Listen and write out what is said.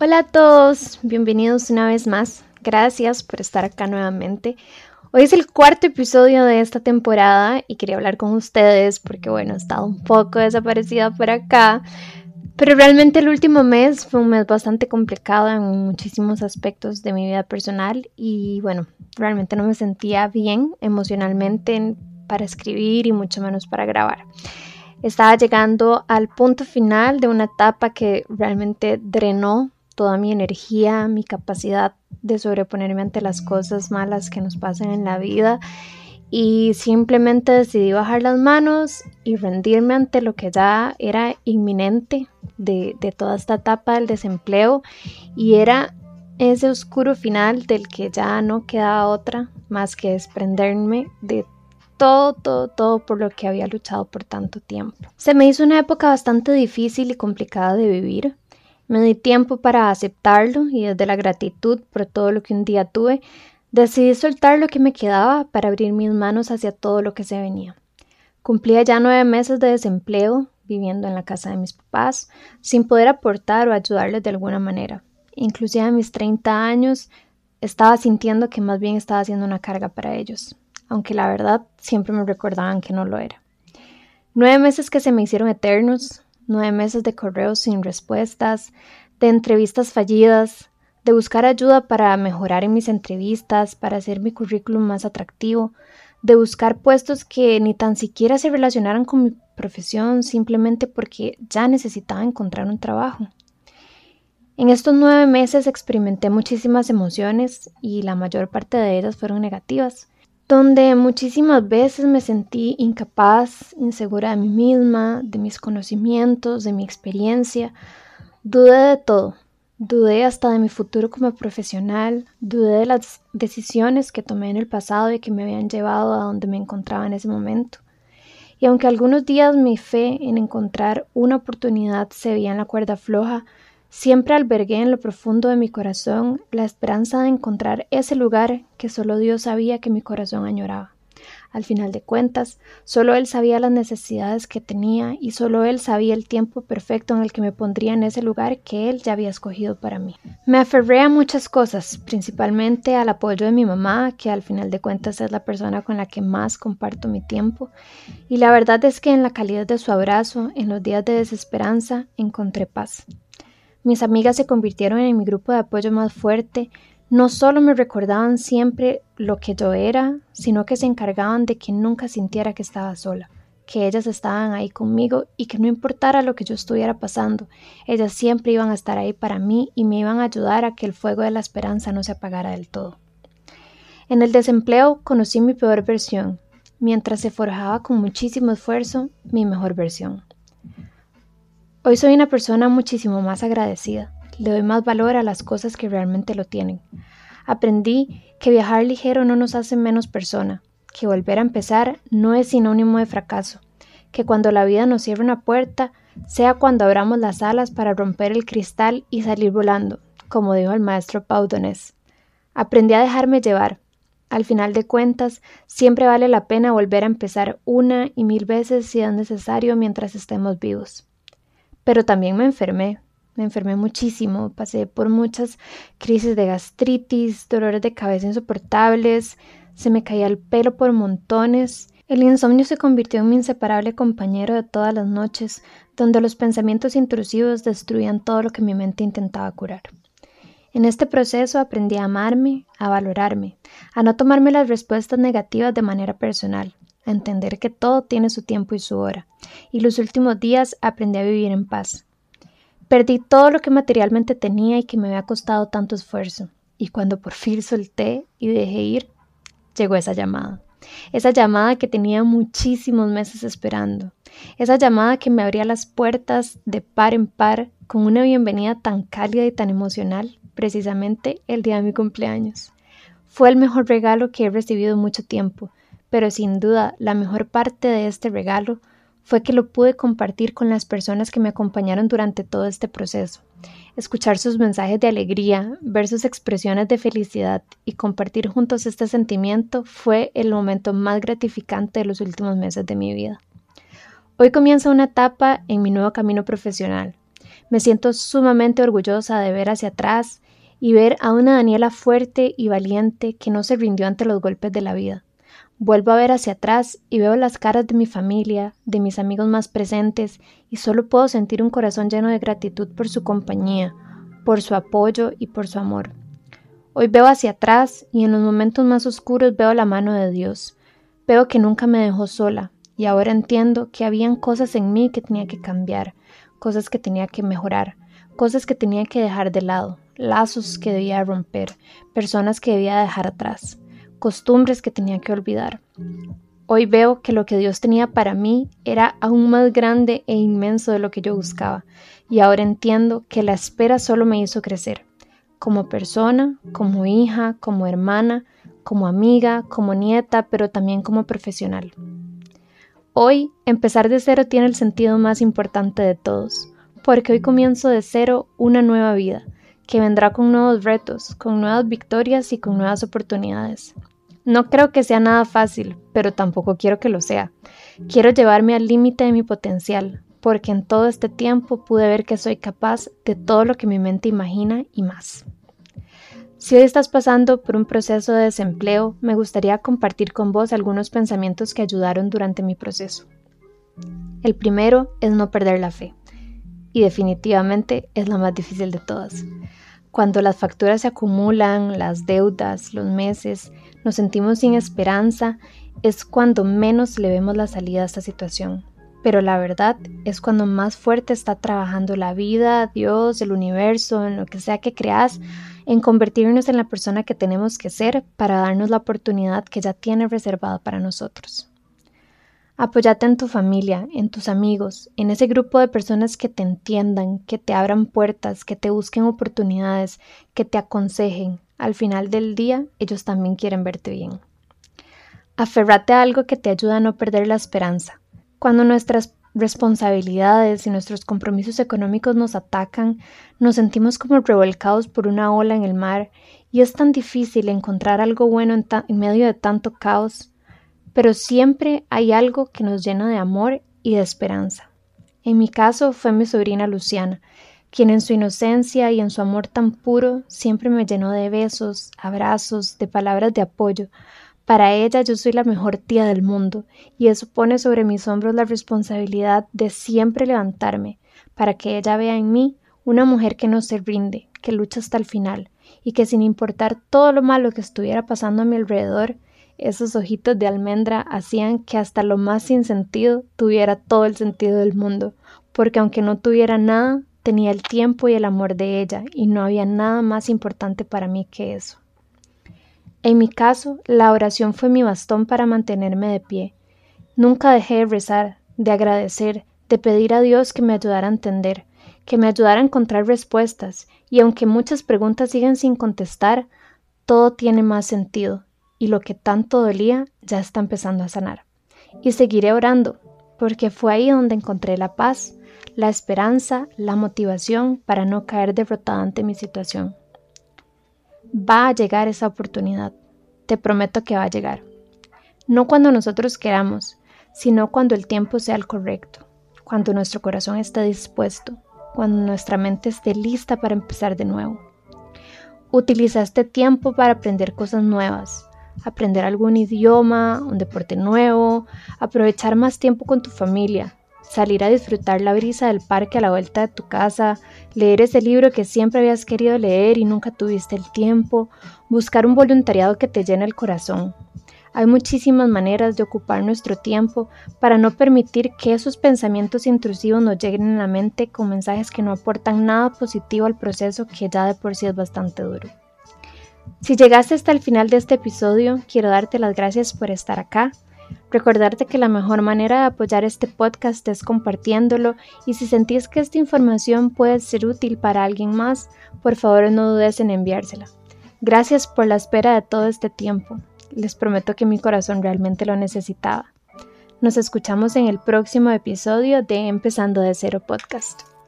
Hola a todos, bienvenidos una vez más. Gracias por estar acá nuevamente. Hoy es el cuarto episodio de esta temporada y quería hablar con ustedes porque bueno, he estado un poco desaparecida por acá, pero realmente el último mes fue un mes bastante complicado en muchísimos aspectos de mi vida personal y bueno, realmente no me sentía bien emocionalmente para escribir y mucho menos para grabar. Estaba llegando al punto final de una etapa que realmente drenó toda mi energía, mi capacidad de sobreponerme ante las cosas malas que nos pasan en la vida y simplemente decidí bajar las manos y rendirme ante lo que ya era inminente de, de toda esta etapa del desempleo y era ese oscuro final del que ya no quedaba otra más que desprenderme de todo, todo, todo por lo que había luchado por tanto tiempo. Se me hizo una época bastante difícil y complicada de vivir. Me di tiempo para aceptarlo y desde la gratitud por todo lo que un día tuve, decidí soltar lo que me quedaba para abrir mis manos hacia todo lo que se venía. Cumplía ya nueve meses de desempleo, viviendo en la casa de mis papás, sin poder aportar o ayudarles de alguna manera. Inclusive a mis 30 años estaba sintiendo que más bien estaba haciendo una carga para ellos, aunque la verdad siempre me recordaban que no lo era. Nueve meses que se me hicieron eternos, nueve meses de correos sin respuestas, de entrevistas fallidas, de buscar ayuda para mejorar en mis entrevistas, para hacer mi currículum más atractivo, de buscar puestos que ni tan siquiera se relacionaran con mi profesión simplemente porque ya necesitaba encontrar un trabajo. En estos nueve meses experimenté muchísimas emociones y la mayor parte de ellas fueron negativas donde muchísimas veces me sentí incapaz, insegura de mí misma, de mis conocimientos, de mi experiencia. Dudé de todo. Dudé hasta de mi futuro como profesional, dudé de las decisiones que tomé en el pasado y que me habían llevado a donde me encontraba en ese momento. Y aunque algunos días mi fe en encontrar una oportunidad se veía en la cuerda floja, Siempre albergué en lo profundo de mi corazón la esperanza de encontrar ese lugar que solo Dios sabía que mi corazón añoraba. Al final de cuentas, solo Él sabía las necesidades que tenía y solo Él sabía el tiempo perfecto en el que me pondría en ese lugar que Él ya había escogido para mí. Me aferré a muchas cosas, principalmente al apoyo de mi mamá, que al final de cuentas es la persona con la que más comparto mi tiempo, y la verdad es que en la calidad de su abrazo, en los días de desesperanza, encontré paz. Mis amigas se convirtieron en mi grupo de apoyo más fuerte. No solo me recordaban siempre lo que yo era, sino que se encargaban de que nunca sintiera que estaba sola, que ellas estaban ahí conmigo y que no importara lo que yo estuviera pasando, ellas siempre iban a estar ahí para mí y me iban a ayudar a que el fuego de la esperanza no se apagara del todo. En el desempleo conocí mi peor versión, mientras se forjaba con muchísimo esfuerzo mi mejor versión. Hoy soy una persona muchísimo más agradecida. Le doy más valor a las cosas que realmente lo tienen. Aprendí que viajar ligero no nos hace menos persona, que volver a empezar no es sinónimo de fracaso, que cuando la vida nos cierra una puerta, sea cuando abramos las alas para romper el cristal y salir volando, como dijo el maestro Paudonés. Aprendí a dejarme llevar. Al final de cuentas, siempre vale la pena volver a empezar una y mil veces si es necesario mientras estemos vivos pero también me enfermé. Me enfermé muchísimo, pasé por muchas crisis de gastritis, dolores de cabeza insoportables, se me caía el pelo por montones. El insomnio se convirtió en mi inseparable compañero de todas las noches, donde los pensamientos intrusivos destruían todo lo que mi mente intentaba curar. En este proceso aprendí a amarme, a valorarme, a no tomarme las respuestas negativas de manera personal, entender que todo tiene su tiempo y su hora, y los últimos días aprendí a vivir en paz. Perdí todo lo que materialmente tenía y que me había costado tanto esfuerzo, y cuando por fin solté y dejé ir, llegó esa llamada. Esa llamada que tenía muchísimos meses esperando. Esa llamada que me abría las puertas de par en par con una bienvenida tan cálida y tan emocional, precisamente el día de mi cumpleaños. Fue el mejor regalo que he recibido en mucho tiempo, pero sin duda la mejor parte de este regalo fue que lo pude compartir con las personas que me acompañaron durante todo este proceso. Escuchar sus mensajes de alegría, ver sus expresiones de felicidad y compartir juntos este sentimiento fue el momento más gratificante de los últimos meses de mi vida. Hoy comienza una etapa en mi nuevo camino profesional. Me siento sumamente orgullosa de ver hacia atrás y ver a una Daniela fuerte y valiente que no se rindió ante los golpes de la vida. Vuelvo a ver hacia atrás y veo las caras de mi familia, de mis amigos más presentes, y solo puedo sentir un corazón lleno de gratitud por su compañía, por su apoyo y por su amor. Hoy veo hacia atrás y en los momentos más oscuros veo la mano de Dios. Veo que nunca me dejó sola y ahora entiendo que habían cosas en mí que tenía que cambiar, cosas que tenía que mejorar, cosas que tenía que dejar de lado, lazos que debía romper, personas que debía dejar atrás, costumbres que tenía que olvidar. Hoy veo que lo que Dios tenía para mí era aún más grande e inmenso de lo que yo buscaba, y ahora entiendo que la espera solo me hizo crecer, como persona, como hija, como hermana, como amiga, como nieta, pero también como profesional. Hoy, empezar de cero tiene el sentido más importante de todos, porque hoy comienzo de cero una nueva vida, que vendrá con nuevos retos, con nuevas victorias y con nuevas oportunidades. No creo que sea nada fácil, pero tampoco quiero que lo sea. Quiero llevarme al límite de mi potencial, porque en todo este tiempo pude ver que soy capaz de todo lo que mi mente imagina y más. Si hoy estás pasando por un proceso de desempleo, me gustaría compartir con vos algunos pensamientos que ayudaron durante mi proceso. El primero es no perder la fe, y definitivamente es la más difícil de todas. Cuando las facturas se acumulan, las deudas, los meses, nos sentimos sin esperanza, es cuando menos le vemos la salida a esta situación. Pero la verdad es cuando más fuerte está trabajando la vida, Dios, el universo, en lo que sea que creas, en convertirnos en la persona que tenemos que ser para darnos la oportunidad que ya tiene reservada para nosotros. Apóyate en tu familia, en tus amigos, en ese grupo de personas que te entiendan, que te abran puertas, que te busquen oportunidades, que te aconsejen. Al final del día, ellos también quieren verte bien. Aferrate a algo que te ayude a no perder la esperanza. Cuando nuestras responsabilidades y nuestros compromisos económicos nos atacan, nos sentimos como revolcados por una ola en el mar y es tan difícil encontrar algo bueno en, en medio de tanto caos pero siempre hay algo que nos llena de amor y de esperanza. En mi caso fue mi sobrina Luciana, quien en su inocencia y en su amor tan puro siempre me llenó de besos, abrazos, de palabras de apoyo. Para ella yo soy la mejor tía del mundo, y eso pone sobre mis hombros la responsabilidad de siempre levantarme, para que ella vea en mí una mujer que no se rinde, que lucha hasta el final, y que sin importar todo lo malo que estuviera pasando a mi alrededor, esos ojitos de almendra hacían que hasta lo más sin sentido tuviera todo el sentido del mundo, porque aunque no tuviera nada, tenía el tiempo y el amor de ella, y no había nada más importante para mí que eso. En mi caso, la oración fue mi bastón para mantenerme de pie. Nunca dejé de rezar, de agradecer, de pedir a Dios que me ayudara a entender, que me ayudara a encontrar respuestas, y aunque muchas preguntas siguen sin contestar, todo tiene más sentido, y lo que tanto dolía ya está empezando a sanar. Y seguiré orando, porque fue ahí donde encontré la paz, la esperanza, la motivación para no caer derrotada ante mi situación. Va a llegar esa oportunidad, te prometo que va a llegar. No cuando nosotros queramos, sino cuando el tiempo sea el correcto, cuando nuestro corazón esté dispuesto, cuando nuestra mente esté lista para empezar de nuevo. Utiliza este tiempo para aprender cosas nuevas, aprender algún idioma, un deporte nuevo, aprovechar más tiempo con tu familia, salir a disfrutar la brisa del parque a la vuelta de tu casa, leer ese libro que siempre habías querido leer y nunca tuviste el tiempo, buscar un voluntariado que te llene el corazón. Hay muchísimas maneras de ocupar nuestro tiempo para no permitir que esos pensamientos intrusivos nos lleguen a la mente con mensajes que no aportan nada positivo al proceso que ya de por sí es bastante duro. Si llegaste hasta el final de este episodio, quiero darte las gracias por estar acá. Recordarte que la mejor manera de apoyar este podcast es compartiéndolo y si sentís que esta información puede ser útil para alguien más, por favor no dudes en enviársela. Gracias por la espera de todo este tiempo. Les prometo que mi corazón realmente lo necesitaba. Nos escuchamos en el próximo episodio de Empezando de Cero Podcast.